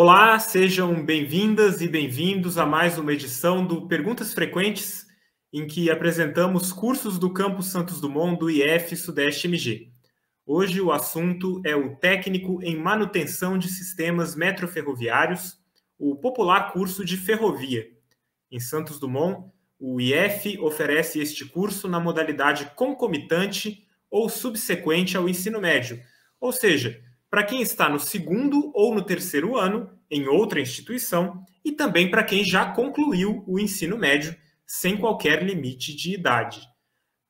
Olá, sejam bem-vindas e bem-vindos a mais uma edição do Perguntas Frequentes, em que apresentamos cursos do Campus Santos Dumont do IF Sudeste MG. Hoje o assunto é o técnico em manutenção de sistemas metroferroviários, o popular curso de ferrovia. Em Santos Dumont, o IF oferece este curso na modalidade concomitante ou subsequente ao ensino médio, ou seja, para quem está no segundo ou no terceiro ano em outra instituição e também para quem já concluiu o ensino médio sem qualquer limite de idade.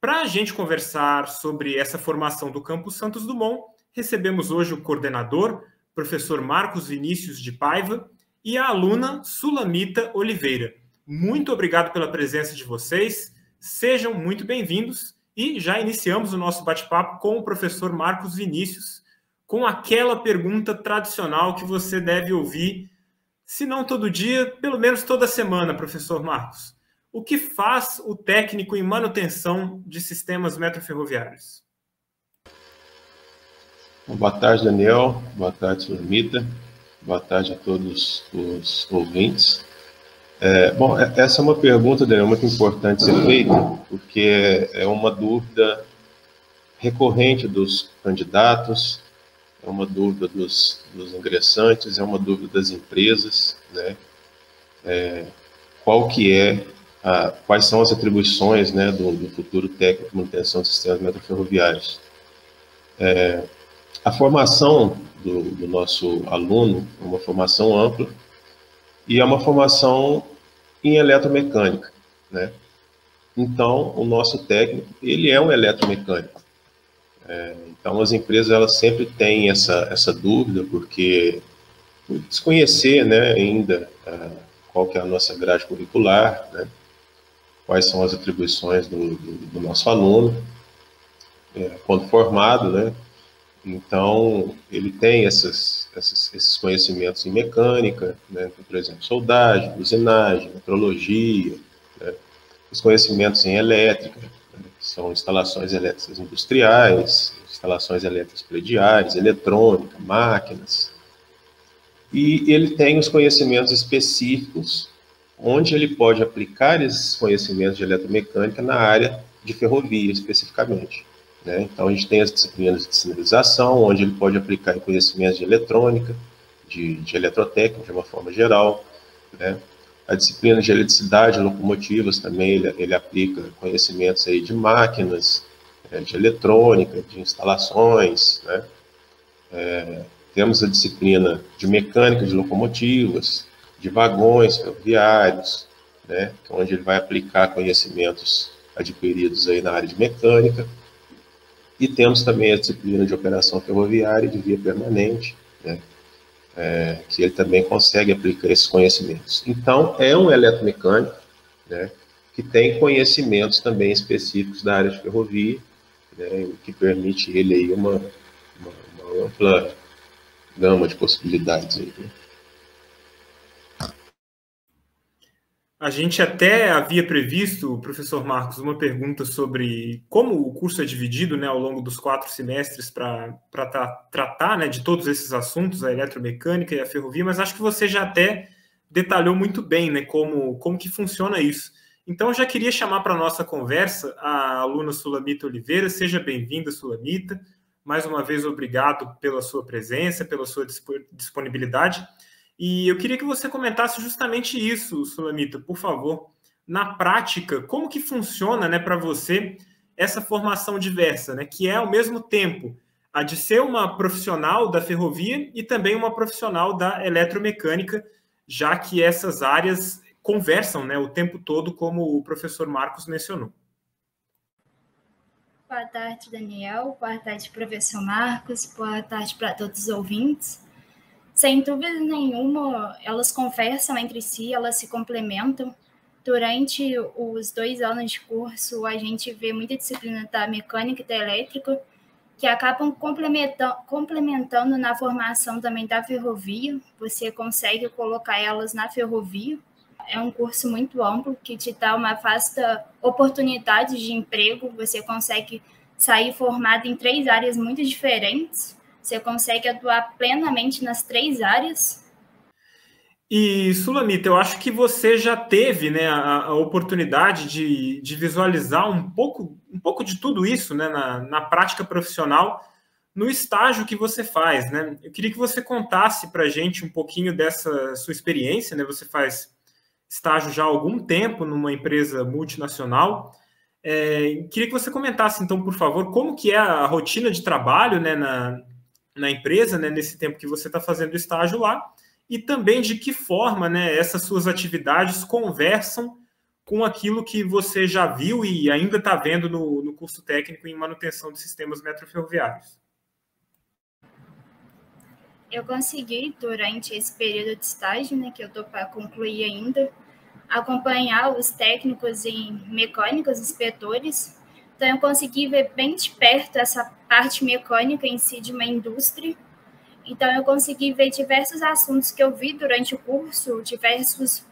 Para a gente conversar sobre essa formação do Campus Santos Dumont, recebemos hoje o coordenador, professor Marcos Vinícius de Paiva, e a aluna Sulamita Oliveira. Muito obrigado pela presença de vocês, sejam muito bem-vindos e já iniciamos o nosso bate-papo com o professor Marcos Vinícius com aquela pergunta tradicional que você deve ouvir, se não todo dia, pelo menos toda semana, professor Marcos. O que faz o técnico em manutenção de sistemas metroferroviários? Boa tarde, Daniel. Boa tarde, Sulamita. Boa tarde a todos os ouvintes. É, bom, é, essa é uma pergunta, Daniel, muito importante ser feita, porque é uma dúvida recorrente dos candidatos, é uma dúvida dos, dos ingressantes, é uma dúvida das empresas, né? É, qual que é, a, quais são as atribuições, né, do, do futuro técnico de manutenção de sistemas metroferroviários. É, a formação do, do nosso aluno é uma formação ampla e é uma formação em eletromecânica, né? Então, o nosso técnico, ele é um eletromecânico. É, então, as empresas elas sempre têm essa, essa dúvida, porque desconhecer né, ainda uh, qual que é a nossa grade curricular, né, quais são as atribuições do, do, do nosso aluno, é, quando formado, né, então ele tem essas, essas, esses conhecimentos em mecânica, né, por exemplo, soldagem, usinagem, metrologia, né, os conhecimentos em elétrica, são instalações elétricas industriais, instalações elétricas prediais, eletrônica, máquinas. E ele tem os conhecimentos específicos, onde ele pode aplicar esses conhecimentos de eletromecânica na área de ferrovia, especificamente. Né? Então, a gente tem as disciplinas de sinalização, onde ele pode aplicar conhecimentos de eletrônica, de, de eletrotécnica, de uma forma geral, né? A disciplina de eletricidade, locomotivas também, ele, ele aplica conhecimentos aí de máquinas, é, de eletrônica, de instalações, né? É, temos a disciplina de mecânica de locomotivas, de vagões ferroviários, né? É onde ele vai aplicar conhecimentos adquiridos aí na área de mecânica. E temos também a disciplina de operação ferroviária e de via permanente? É, que ele também consegue aplicar esses conhecimentos. Então, é um eletromecânico, né, que tem conhecimentos também específicos da área de ferrovia, né, o que permite ele aí uma, uma, uma ampla gama de possibilidades. Aí, né? A gente até havia previsto, professor Marcos, uma pergunta sobre como o curso é dividido né, ao longo dos quatro semestres para tra tratar né, de todos esses assuntos, a eletromecânica e a ferrovia, mas acho que você já até detalhou muito bem né, como, como que funciona isso. Então, eu já queria chamar para a nossa conversa a aluna Sulamita Oliveira. Seja bem-vinda, Sulamita. Mais uma vez, obrigado pela sua presença, pela sua disponibilidade. E eu queria que você comentasse justamente isso, Sulamita, por favor. Na prática, como que funciona, né, para você essa formação diversa, né, que é ao mesmo tempo a de ser uma profissional da ferrovia e também uma profissional da eletromecânica, já que essas áreas conversam, né, o tempo todo, como o professor Marcos mencionou. Boa tarde, Daniel. Boa tarde, professor Marcos. Boa tarde para todos os ouvintes. Sem dúvida nenhuma, elas conversam entre si, elas se complementam. Durante os dois anos de curso, a gente vê muita disciplina da mecânica e da elétrica, que acabam complementando, complementando na formação também da ferrovia. Você consegue colocar elas na ferrovia. É um curso muito amplo que te dá uma vasta oportunidade de emprego. Você consegue sair formado em três áreas muito diferentes você consegue atuar plenamente nas três áreas? E, Sulamita, eu acho que você já teve né, a, a oportunidade de, de, visualizar um pouco, um pouco de tudo isso né, na, na, prática profissional no estágio que você faz. Né? Eu queria que você contasse para a gente um pouquinho dessa sua experiência. Né? Você faz estágio já há algum tempo numa empresa multinacional. É, queria que você comentasse, então, por favor, como que é a rotina de trabalho né, na, na empresa, né, nesse tempo que você está fazendo estágio lá, e também de que forma né, essas suas atividades conversam com aquilo que você já viu e ainda está vendo no, no, curso técnico em manutenção de sistemas metroferroviários. Eu consegui, durante esse período de estágio, né, que eu estou para concluir ainda, acompanhar os técnicos em mecânicos, inspetores. Então, eu consegui ver bem de perto essa parte mecânica em si de uma indústria. Então, eu consegui ver diversos assuntos que eu vi durante o curso, diversos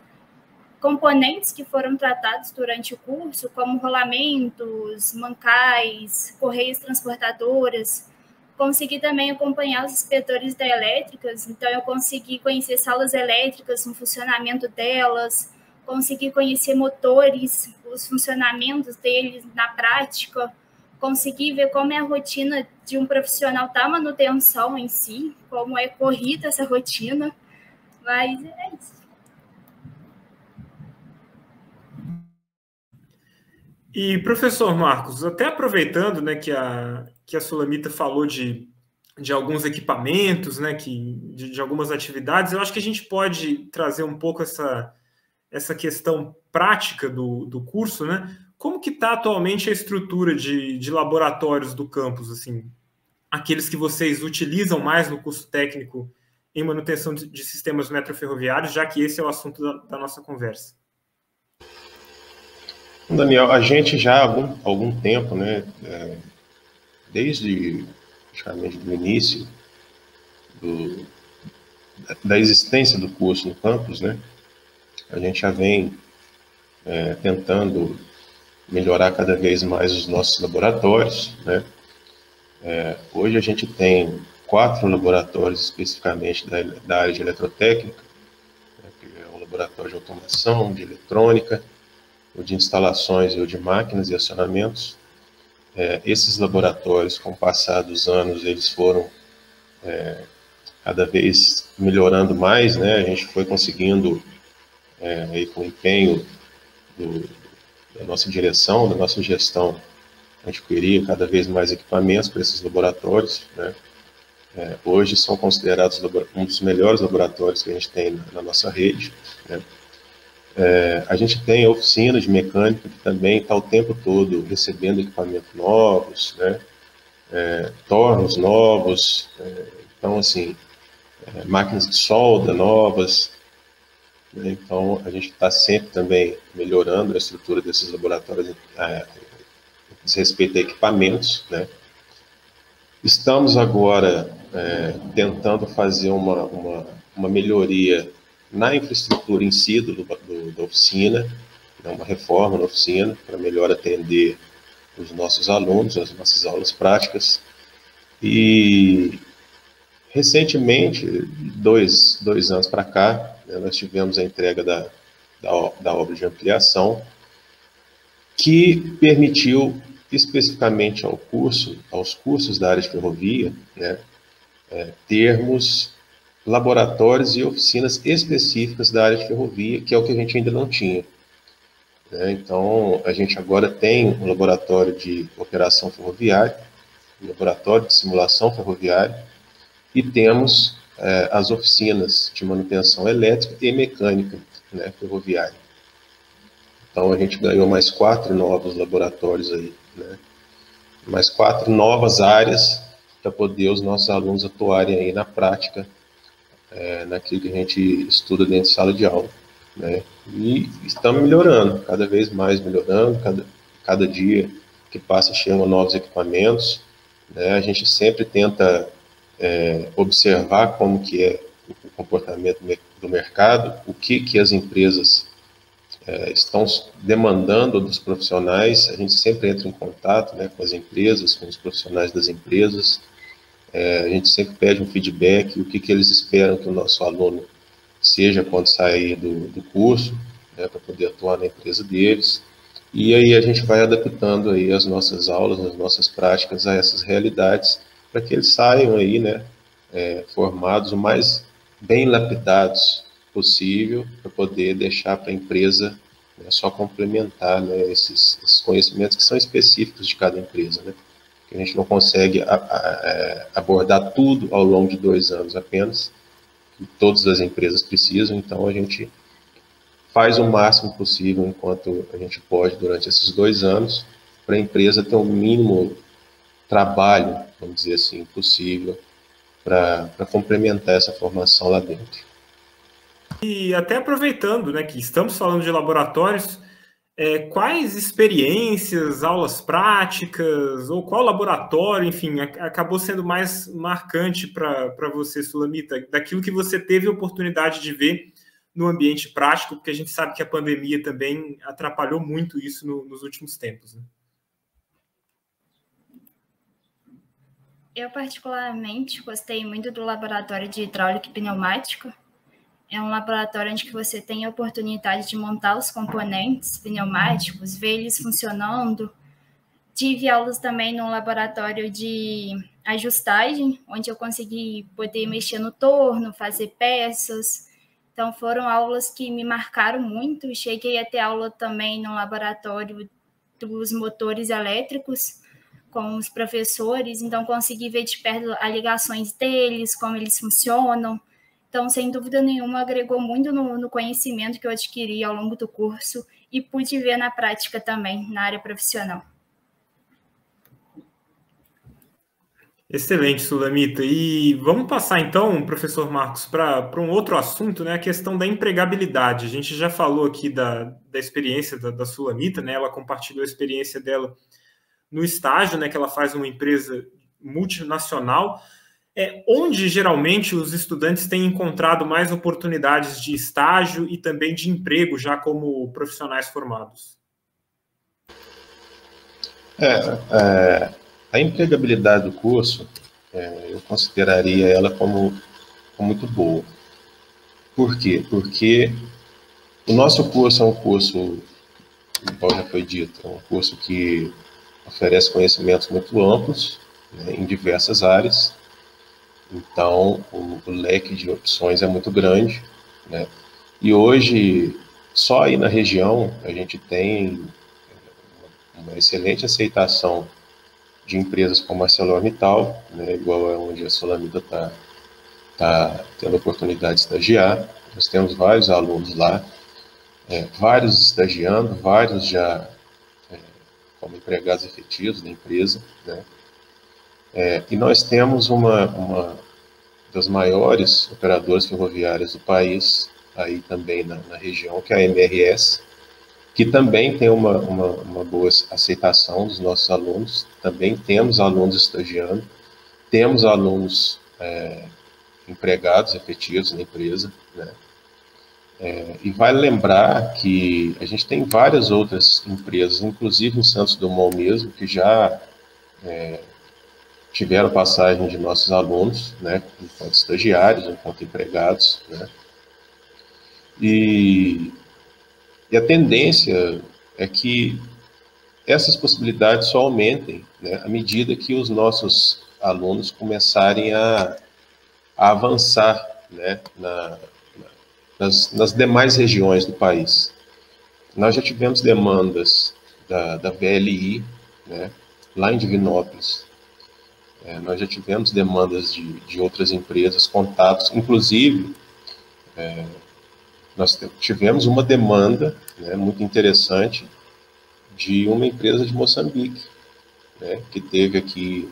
componentes que foram tratados durante o curso, como rolamentos, mancais, correias transportadoras. Consegui também acompanhar os inspetores da elétricas, então eu consegui conhecer salas elétricas, o funcionamento delas, consegui conhecer motores, os funcionamentos deles na prática conseguir ver como é a rotina de um profissional da manutenção em si, como é corrida essa rotina, mas é isso. E professor Marcos, até aproveitando, né, que a que a Sulamita falou de, de alguns equipamentos, né, que de, de algumas atividades, eu acho que a gente pode trazer um pouco essa essa questão prática do, do curso, né? Como que está atualmente a estrutura de, de laboratórios do campus, assim, aqueles que vocês utilizam mais no curso técnico em manutenção de, de sistemas metroferroviários, já que esse é o assunto da, da nossa conversa? Daniel, a gente já há algum, algum tempo, né, é, desde praticamente do início do, da existência do curso no campus, né, a gente já vem é, tentando melhorar cada vez mais os nossos laboratórios. Né? É, hoje a gente tem quatro laboratórios especificamente da, da área de eletrotécnica, né, que é o laboratório de automação, de eletrônica, o de instalações e o de máquinas e acionamentos. É, esses laboratórios, com o passar dos anos, eles foram é, cada vez melhorando mais, né? A gente foi conseguindo, é, aí, com o empenho do, da nossa direção, da nossa gestão, adquirir cada vez mais equipamentos para esses laboratórios. Né? É, hoje são considerados um dos melhores laboratórios que a gente tem na, na nossa rede. Né? É, a gente tem oficina de mecânica que também está o tempo todo recebendo equipamentos novos, né? É, tornos novos, é, então assim, é, máquinas de solda novas? Então, a gente está sempre também melhorando a estrutura desses laboratórios é, diz respeito a equipamentos. Né? Estamos agora é, tentando fazer uma, uma, uma, melhoria na infraestrutura em si do, do, da oficina, né? uma reforma na oficina para melhor atender os nossos alunos, as nossas aulas práticas. E recentemente, dois, dois anos para cá, né, nós tivemos a entrega da, da, da obra de ampliação, que permitiu especificamente ao curso, aos cursos da área de ferrovia, né, é, termos laboratórios e oficinas específicas da área de ferrovia, que é o que a gente ainda não tinha. Né? Então, a gente agora tem um laboratório de operação ferroviária, um laboratório de simulação ferroviária, e temos é, as oficinas de manutenção elétrica e mecânica né, ferroviária. Então a gente ganhou mais quatro novos laboratórios aí, né, mais quatro novas áreas para poder os nossos alunos atuarem aí na prática, é, naquilo que a gente estuda dentro de sala de aula. Né, e estamos melhorando, cada vez mais melhorando, cada, cada dia que passa chegam novos equipamentos, né, a gente sempre tenta é, observar como que é o comportamento do mercado, o que, que as empresas é, estão demandando dos profissionais, a gente sempre entra em contato né, com as empresas, com os profissionais das empresas, é, a gente sempre pede um feedback, o que, que eles esperam que o nosso aluno seja quando sair do, do curso, né, para poder atuar na empresa deles. E aí a gente vai adaptando aí as nossas aulas, as nossas práticas a essas realidades, para que eles saiam aí, né, é, formados o mais bem lapidados possível, para poder deixar para a empresa né, só complementar né, esses, esses, conhecimentos que são específicos de cada empresa, né? Que a gente não consegue a, a, é, abordar tudo ao longo de dois anos apenas, que todas as empresas precisam, então a gente faz o máximo possível enquanto a gente pode durante esses dois anos para a empresa ter o um mínimo trabalho, vamos dizer assim, possível para complementar essa formação lá dentro. E até aproveitando, né, que estamos falando de laboratórios, é, quais experiências, aulas práticas, ou qual laboratório, enfim, acabou sendo mais marcante para você, Sulamita, daquilo que você teve a oportunidade de ver no ambiente prático, porque a gente sabe que a pandemia também atrapalhou muito isso no, nos últimos tempos. Né? Eu, particularmente, gostei muito do laboratório de hidráulica e pneumático, é um laboratório onde você tem a oportunidade de montar os componentes pneumáticos, ver eles funcionando. Tive aulas também no laboratório de ajustagem, onde eu consegui poder mexer no torno, fazer peças. Então foram aulas que me marcaram muito. Cheguei a ter aula também no laboratório dos motores elétricos com os professores, então consegui ver de perto as ligações deles, como eles funcionam então, sem dúvida nenhuma, agregou muito no, no conhecimento que eu adquiri ao longo do curso e pude ver na prática também, na área profissional. Excelente, Sulamita. E vamos passar então, professor Marcos, para um outro assunto, né? A questão da empregabilidade. A gente já falou aqui da, da experiência da, da Sulamita, né? Ela compartilhou a experiência dela no estágio, né? Que ela faz uma empresa multinacional é, onde geralmente os estudantes têm encontrado mais oportunidades de estágio e também de emprego, já como profissionais formados? É, é a empregabilidade do curso, é, eu consideraria ela como, como muito boa. Por quê? Porque o nosso curso é um curso, como já foi dito, é um curso que oferece conhecimentos muito amplos né, em diversas áreas, então, o, o, leque de opções é muito grande, né? E hoje, só aí na região, a gente tem uma excelente aceitação de empresas como a ArcelorMittal, né, igual é onde a Solamida está tá tendo a oportunidade de estagiar. Nós temos vários alunos lá, é, vários estagiando, vários já como empregados efetivos da empresa, né? É, e nós temos uma, uma das maiores operadoras ferroviárias do país, aí também na, na região, que é a MRS, que também tem uma, uma, uma, boa aceitação dos nossos alunos. Também temos alunos estagiando, temos alunos é, empregados efetivos na empresa, né? É, e vale lembrar que a gente tem várias outras empresas, inclusive em Santos Dumont mesmo, que já é, tiveram passagem de nossos alunos, né, enquanto estagiários, enquanto empregados, né, e, e a tendência é que essas possibilidades só aumentem né, à medida que os nossos alunos começarem a, a avançar né, na, nas, nas, demais regiões do país. Nós já tivemos demandas da, da VLI, né, lá em Divinópolis, é, nós já tivemos demandas de, de outras empresas, contatos, inclusive é, nós tivemos uma demanda né, muito interessante de uma empresa de Moçambique, né, que teve aqui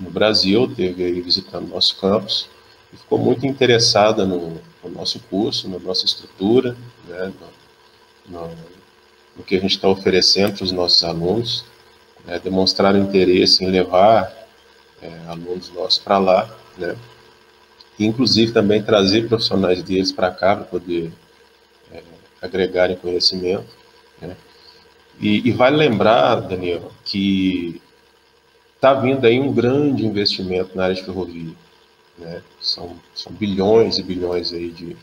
no Brasil, teve aí visitando nosso campus, e ficou muito interessada no, no nosso curso, na nossa estrutura, né, no, no, no que a gente está oferecendo para os nossos alunos, né, demonstraram interesse em levar é, alunos nossos para lá, né? E, inclusive também trazer profissionais deles para cá para poder é, agregarem conhecimento, né? E, e, vale lembrar, Daniel, que está vindo aí um grande investimento na área de ferrovia, né? São, são bilhões e bilhões aí de,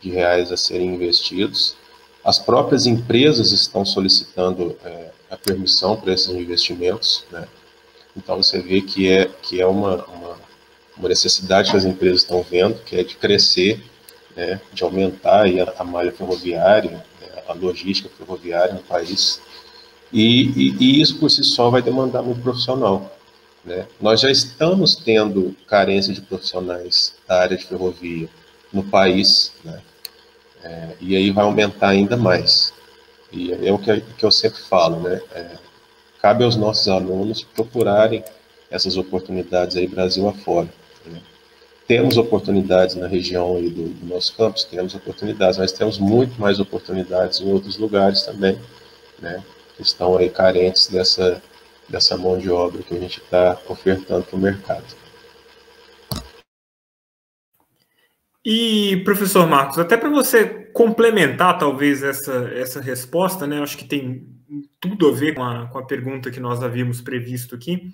de reais a serem investidos. As próprias empresas estão solicitando é, a permissão para esses investimentos, né? Então você vê que é que é uma, uma, uma necessidade que as empresas estão vendo, que é de crescer, né? De aumentar a, a malha ferroviária, né? a logística ferroviária no país. E, e, e, isso por si só vai demandar muito profissional. Né? Nós já estamos tendo carência de profissionais da área de ferrovia no país, né? É, e aí vai aumentar ainda mais. E é o que, que eu sempre falo, né? É, cabe aos nossos alunos procurarem essas oportunidades aí Brasil afora. Né? Temos oportunidades na região aí do, do nosso campus, temos oportunidades, mas temos muito mais oportunidades em outros lugares também, né? Que estão aí carentes dessa, dessa mão de obra que a gente está ofertando para o mercado. E, professor Marcos, até para você complementar talvez essa, essa resposta, né? Acho que tem tudo a ver com a, com a pergunta que nós havíamos previsto aqui.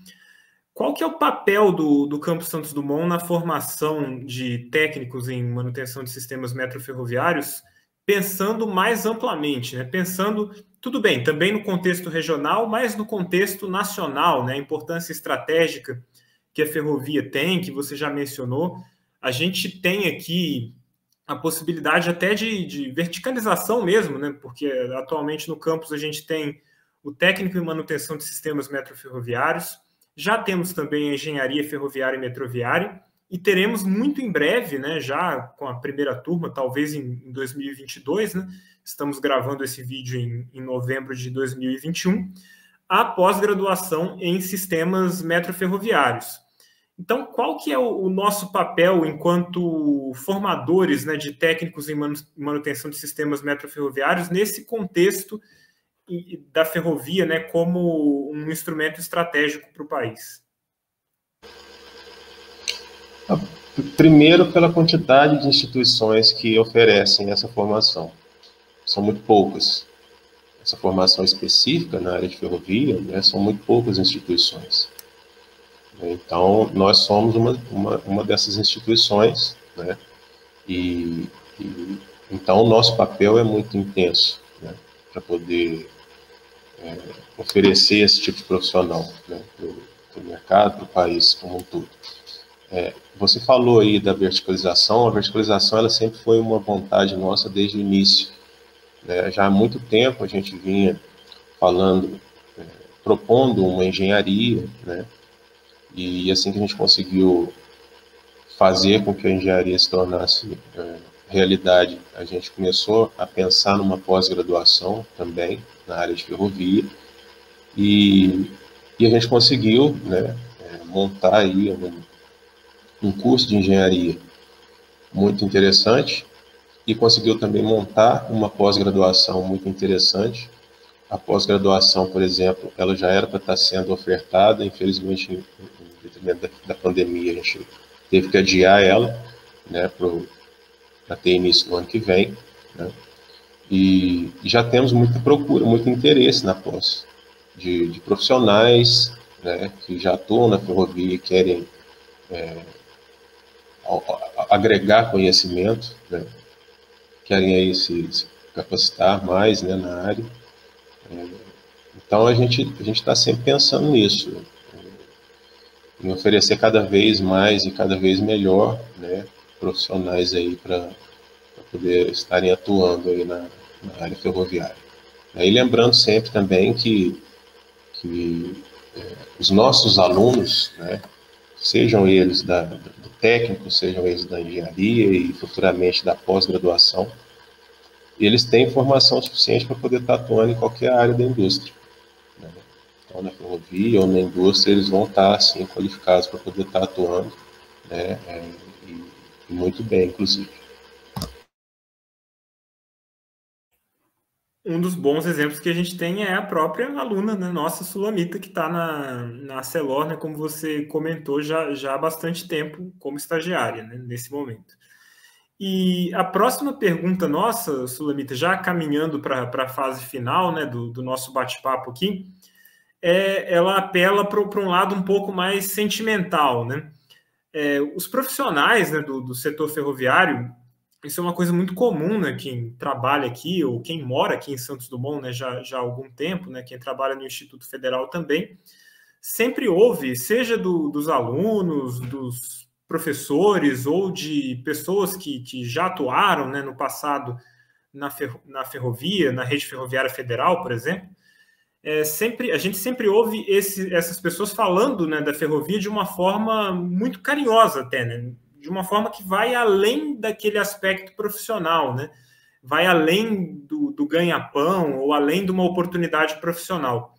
Qual que é o papel do, do Campus Santos Dumont na formação de técnicos em manutenção de sistemas metroferroviários, pensando mais amplamente, né? Pensando, tudo bem, também no contexto regional, mas no contexto nacional, né? A importância estratégica que a ferrovia tem, que você já mencionou, a gente tem aqui a possibilidade até de, de, verticalização mesmo, né? Porque atualmente no campus a gente tem o técnico em manutenção de sistemas metroferroviários, já temos também a engenharia ferroviária e metroviária, e teremos muito em breve, né, já com a primeira turma, talvez em, em 2022, né, estamos gravando esse vídeo em, em novembro de 2021, a pós-graduação em sistemas metroferroviários. Então, qual que é o, o nosso papel enquanto formadores né, de técnicos em manutenção de sistemas metroferroviários nesse contexto da ferrovia né, como um instrumento estratégico para o país? Primeiro, pela quantidade de instituições que oferecem essa formação. São muito poucas. Essa formação específica na área de ferrovia, né, são muito poucas instituições. Então, nós somos uma, uma, uma dessas instituições, né? E, e, então, o nosso papel é muito intenso, né? Para poder é, oferecer esse tipo de profissional né? para o mercado, para o país como um todo. É, você falou aí da verticalização, a verticalização ela sempre foi uma vontade nossa desde o início. Né? Já há muito tempo a gente vinha falando, é, propondo uma engenharia, né? E assim que a gente conseguiu fazer com que a engenharia se tornasse é, realidade, a gente começou a pensar numa pós-graduação também na área de ferrovia e, e a gente conseguiu né, é, montar aí um curso de engenharia muito interessante e conseguiu também montar uma pós-graduação muito interessante. A pós-graduação, por exemplo, ela já era para estar sendo ofertada, infelizmente detrimento da, da pandemia, a gente teve que adiar ela, né, para ter início no ano que vem, né, e, e, já temos muita procura, muito interesse na pós, de, de profissionais, né, que já atuam na ferrovia e querem é, agregar conhecimento, né, querem aí se, se capacitar mais, né, na área, é, então a gente a gente está sempre pensando nisso, em oferecer cada vez mais e cada vez melhor, né, profissionais aí para poder estarem atuando aí na, na, área ferroviária. E lembrando sempre também que, que é, os nossos alunos, né, sejam eles da, do técnico, sejam eles da engenharia e futuramente da pós-graduação, eles têm formação suficiente para poder estar atuando em qualquer área da indústria ou na ferrovia ou na indústria, eles vão estar assim qualificados para poder estar atuando, né, é, e, e muito bem, inclusive. Um dos bons exemplos que a gente tem é a própria aluna, né, nossa Sulamita, que está na, na Celor, né, como você comentou, já, já há bastante tempo como estagiária, né, nesse momento. E a próxima pergunta nossa, Sulamita, já caminhando para a fase final né, do, do nosso bate-papo aqui, é, ela apela para um lado um pouco mais sentimental, né? É, os profissionais né, do, do, setor ferroviário, isso é uma coisa muito comum, né? Quem trabalha aqui ou quem mora aqui em Santos Dumont, né, já, já há algum tempo, né? Quem trabalha no Instituto Federal também, sempre houve, seja do, dos alunos, dos professores ou de pessoas que, que já atuaram né, no passado na, ferro, na ferrovia, na rede ferroviária federal, por exemplo, é, sempre a gente sempre ouve esse, essas pessoas falando né, da ferrovia de uma forma muito carinhosa até, né? De uma forma que vai além daquele aspecto profissional, né? vai além do, do ganha-pão ou além de uma oportunidade profissional.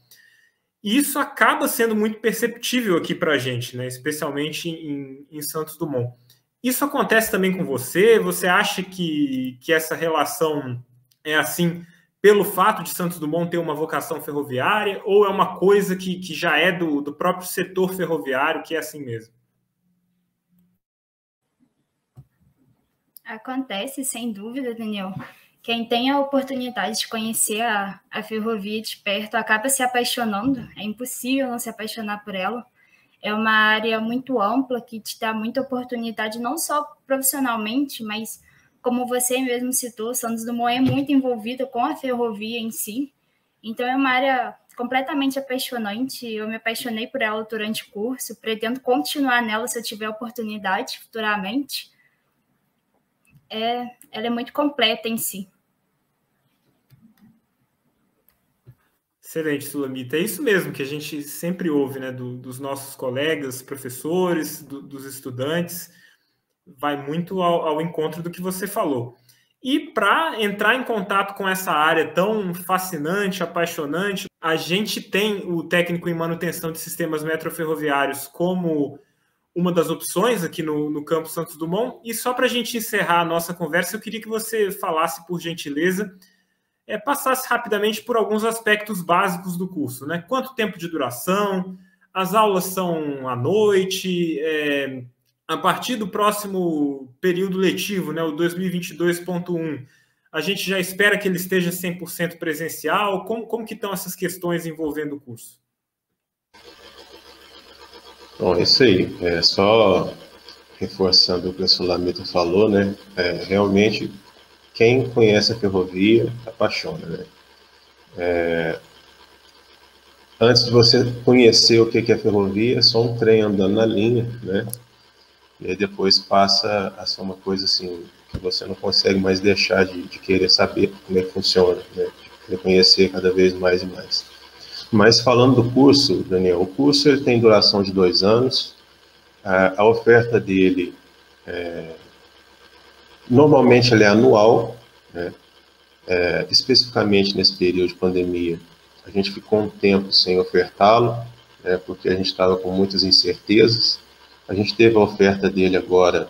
E isso acaba sendo muito perceptível aqui para a gente, né? especialmente em, em Santos Dumont. Isso acontece também com você? Você acha que, que essa relação é assim pelo fato de Santos Dumont ter uma vocação ferroviária ou é uma coisa que, que já é do, do próprio setor ferroviário que é assim mesmo? Acontece, sem dúvida, Daniel. Quem tem a oportunidade de conhecer a, a ferrovia de perto acaba se apaixonando. É impossível não se apaixonar por ela. É uma área muito ampla que te dá muita oportunidade, não só profissionalmente, mas como você mesmo citou, Santos Dumont é muito envolvida com a ferrovia em si. Então é uma área completamente apaixonante. Eu me apaixonei por ela durante o curso, pretendo continuar nela se eu tiver oportunidade futuramente é, ela é muito completa em si. Excelente, Sulamita. É isso mesmo que a gente sempre ouve né, do, dos nossos colegas, professores, do, dos estudantes. Vai muito ao, ao encontro do que você falou. E para entrar em contato com essa área tão fascinante, apaixonante, a gente tem o técnico em manutenção de sistemas metroferroviários como uma das opções aqui no, no Campo Santos Dumont. E só para a gente encerrar a nossa conversa, eu queria que você falasse, por gentileza, é, passasse rapidamente por alguns aspectos básicos do curso. Né? Quanto tempo de duração? As aulas são à noite? É, a partir do próximo período letivo, né, o 2022.1, a gente já espera que ele esteja 100% presencial? Como, como que estão essas questões envolvendo o curso? Bom, é isso aí. É só reforçando o que o Sulamita falou, né? É, realmente, quem conhece a ferrovia apaixona, né? É, antes de você conhecer o que é ferrovia, é só um trem andando na linha, né? E aí depois passa a ser uma coisa assim que você não consegue mais deixar de, de querer saber como é que funciona, né? De conhecer cada vez mais e mais. Mas falando do curso, Daniel, o curso ele tem duração de dois anos. A, oferta dele, é, normalmente, é anual, né? É, especificamente nesse período de pandemia, a gente ficou um tempo sem ofertá-lo, né, porque a gente estava com muitas incertezas. A gente teve a oferta dele agora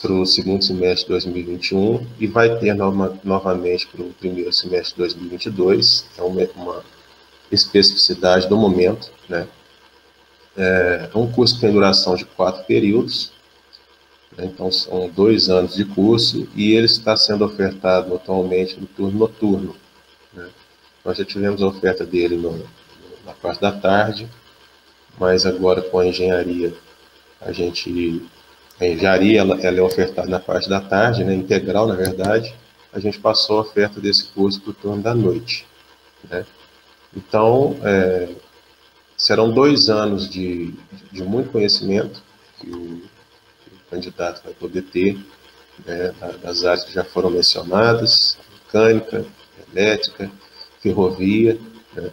para o segundo semestre de 2021 e vai ter nova, novamente para o primeiro semestre de 2022. É uma, uma especificidade do momento. Né? É, é um curso que tem duração de quatro períodos, né? então são dois anos de curso, e ele está sendo ofertado atualmente no turno noturno. Né? Nós já tivemos a oferta dele no, na parte da tarde, mas agora com a engenharia, a gente. A engenharia ela, ela é ofertada na parte da tarde, né, integral na verdade. A gente passou a oferta desse curso para o turno da noite. Né? Então, é, serão dois anos de, de muito conhecimento que o, que o candidato vai poder ter né, das áreas que já foram mencionadas, mecânica, elétrica, ferrovia. Né?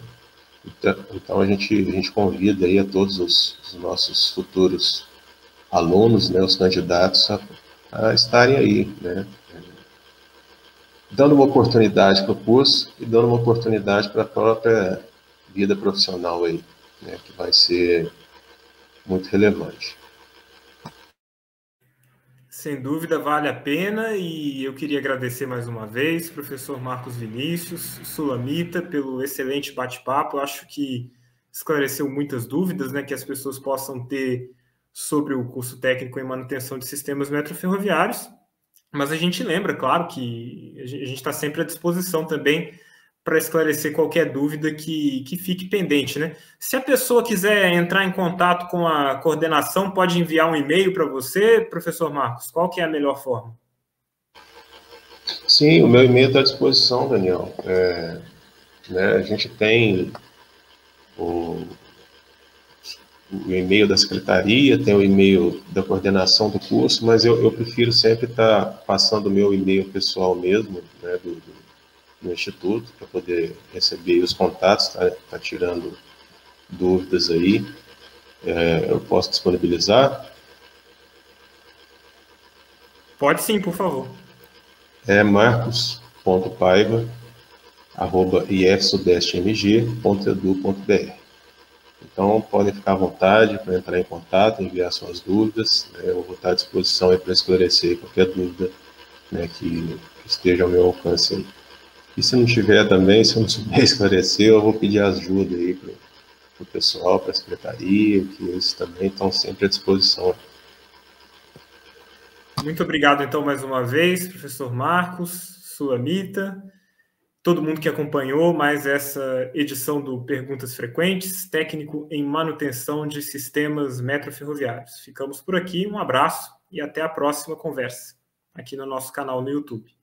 Então, então, a, gente, a gente convida aí a todos os, os nossos futuros alunos, né, os candidatos, a, a estarem aí, né, dando uma oportunidade para o curso e dando uma oportunidade para a própria vida profissional aí, né, que vai ser muito relevante. Sem dúvida, vale a pena e eu queria agradecer mais uma vez, professor Marcos Vinícius, Sulamita, pelo excelente bate-papo. Acho que esclareceu muitas dúvidas né, que as pessoas possam ter sobre o curso técnico em manutenção de sistemas metroferroviários. Mas a gente lembra, claro, que a gente está sempre à disposição também para esclarecer qualquer dúvida que, que fique pendente, né? Se a pessoa quiser entrar em contato com a coordenação, pode enviar um e-mail para você, professor Marcos. Qual que é a melhor forma? Sim, o meu e-mail está à disposição, Daniel. É, né, a gente tem o, o e-mail da secretaria, tem o e-mail da coordenação do curso, mas eu, eu prefiro sempre estar tá passando o meu e-mail pessoal mesmo, né, do, do, do Instituto, para poder receber os contatos, tá, tá tirando dúvidas aí. É, eu posso disponibilizar? Pode sim, por favor. É marcos.paiva, arroba ifsudestemg.edu.br. Então, podem ficar à vontade para entrar em contato, enviar suas dúvidas. Né? Eu vou estar à disposição para esclarecer qualquer dúvida né, que, esteja ao meu alcance. Aí. E se não tiver também, se eu não souber esclarecer, eu vou pedir ajuda aí para o pessoal, para a secretaria, que eles também estão sempre à disposição. Muito obrigado, então, mais uma vez, professor Marcos, Sulamita todo mundo que acompanhou mais essa edição do Perguntas Frequentes, técnico em manutenção de sistemas metroferroviários. Ficamos por aqui, um abraço e até a próxima conversa aqui no nosso canal no YouTube.